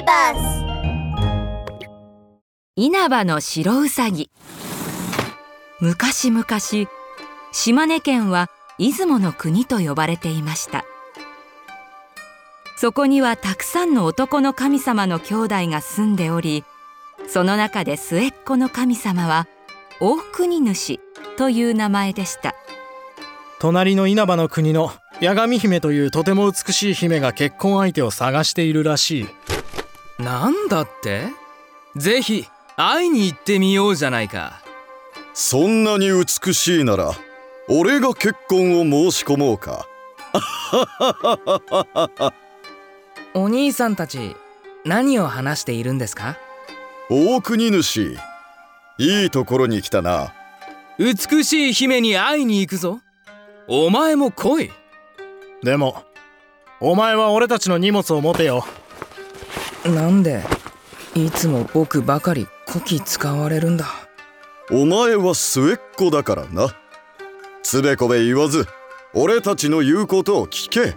ビバス稲葉の白うさぎ昔々島根県は出雲の国と呼ばれていました。そこにはたくさんの男の神様の兄弟が住んでおりその中で末っ子の神様は大国主という名前でした。隣の稲葉の国の八神姫というとても美しい姫が結婚相手を探しているらしいなんだって？ぜひ会いに行ってみようじゃないか。そんなに美しいなら俺が結婚を申し込もうか。お兄さんたち何を話しているんですか？大国主いいところに来たな。美しい姫に会いに行くぞ。お前も来い。でもお前は俺たちの荷物を持てよなんでいつも僕ばかりこき使われるんだ？お前は末っ子だからな。つべこべ言わず俺たちの言うことを聞け。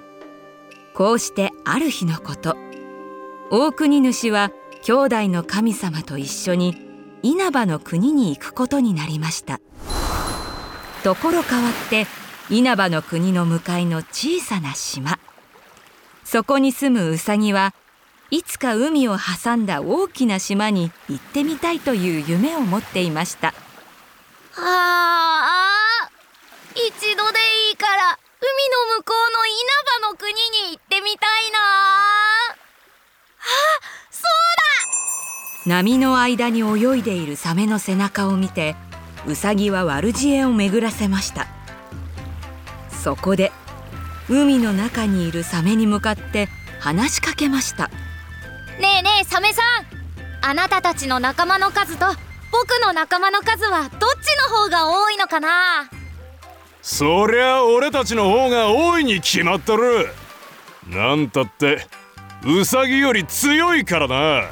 こうしてある日のこと。大国主は兄弟の神様と一緒に稲葉の国に行くことになりました。ところ変わって稲葉の国の向かいの小さな島。そこに住むウサギはいつか海を挟んだ大きな島に行ってみたいという夢を持っていました。ああ一度でいいから海の向こうの稲葉の国に行ってみたいな。あそう波の間に泳いでいるサメの背中を見てウサギは悪知恵を巡らせました。そこで海の中にいるサメに向かって話しかけました。だねえねえサメさん。あなたたちの仲間の数と僕の仲間の数はどっちの方が多いのかな？そりゃ俺たちの方が多いに決まっとる。なんたってウサギより強いからな。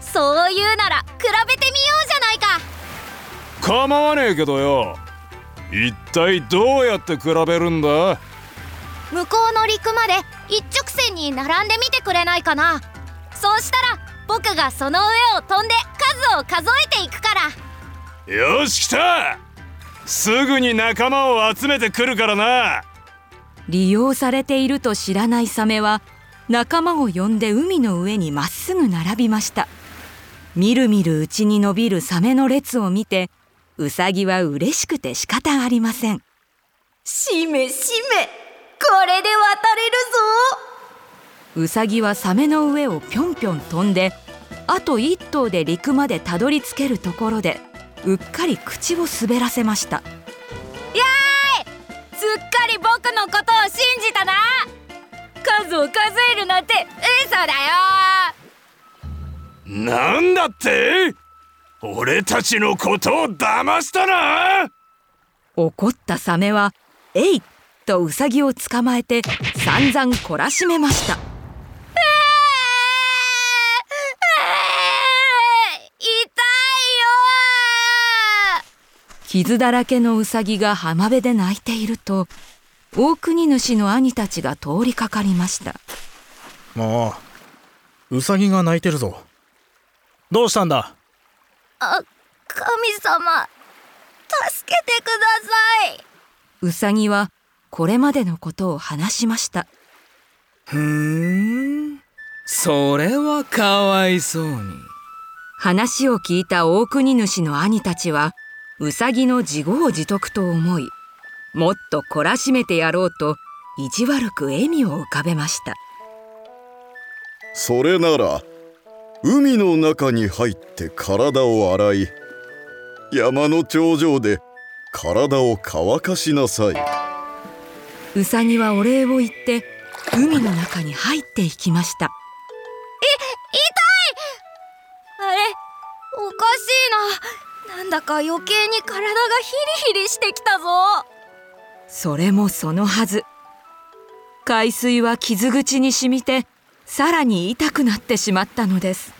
そういうなら比べてみようじゃないか。構わねえけどよ。一体どうやって比べるんだ？向こうの陸まで一直線に並んでみてくれないかな？そうしたら僕がその上を飛んで数を数えていくから。よし来た。すぐに仲間を集めてくるからな。利用されていると知らないサメは仲間を呼んで海の上にまっすぐ並びました。みるみるうちに伸びるサメの列を見てウサギは嬉しくて仕方ありません。しめしめこれで渡れるぞウサギはサメの上をぴょんぴょん飛んであと一頭で陸までたどり着けるところでうっかり口を滑らせました。やーい！すっかり僕のことを信じたな！数を数えるなんて嘘だよ！なんだって？俺たちのことを騙したな！怒ったサメは「えい!」とウサギを捕まえて散々懲らしめました傷だらけのウサギが浜辺で泣いていると大国主の兄たちが通りかかりました。もうウサギが泣いてるぞ。どうしたんだ？あ神様助けてください。ウサギはこれまでのことを話しました。ふーん。それはかわいそうに。話を聞いた大国主の兄たちはウサギの自業自得と思いもっと懲らしめてやろうと意地悪く笑みを浮かべました。それなら海の中に入って体を洗い山の頂上で体を乾かしなさい。ウサギはお礼を言って海の中に入っていきました。え痛い！あれおかしいななんだか余計に体がヒリヒリしてきたぞ。それもそのはず。海水は傷口に染みてさらに痛くなってしまったのです。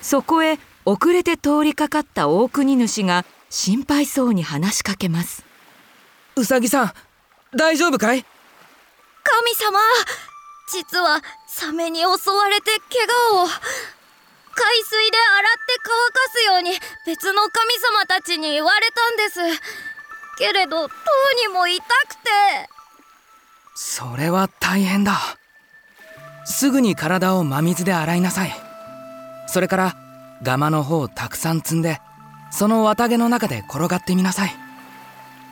そこへ遅れて通りかかった大国主が心配そうに話しかけます。うさぎさん大丈夫かい？神様実はサメに襲われて怪我を海水で洗って乾かすように別の神様たちに言われたんですけれどとうにも痛くて。それは大変だ。すぐに体を真水で洗いなさい。それからガマの方をたくさん積んでその綿毛の中で転がってみなさい。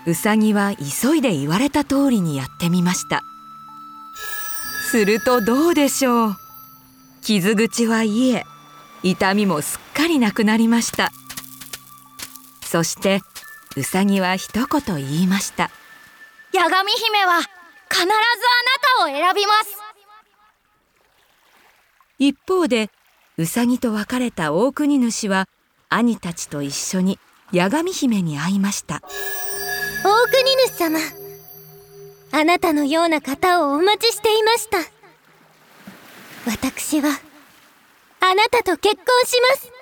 うさぎは急いで言われた通りにやってみました。するとどうでしょう。傷口は癒え痛みもすっかりなくなりました。そしてうさぎは一言言いました。八神姫は必ずあなたを選びます。一方でうさぎと別れた大国主は兄たちと一緒に八神姫に会いました。大国主様あなたのような方をお待ちしていました。私はあなたと結婚します。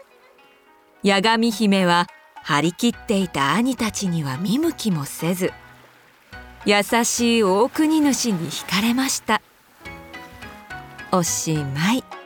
八神姫は張り切っていた兄たちには見向きもせず優しい大国主に惹かれました。おしまい。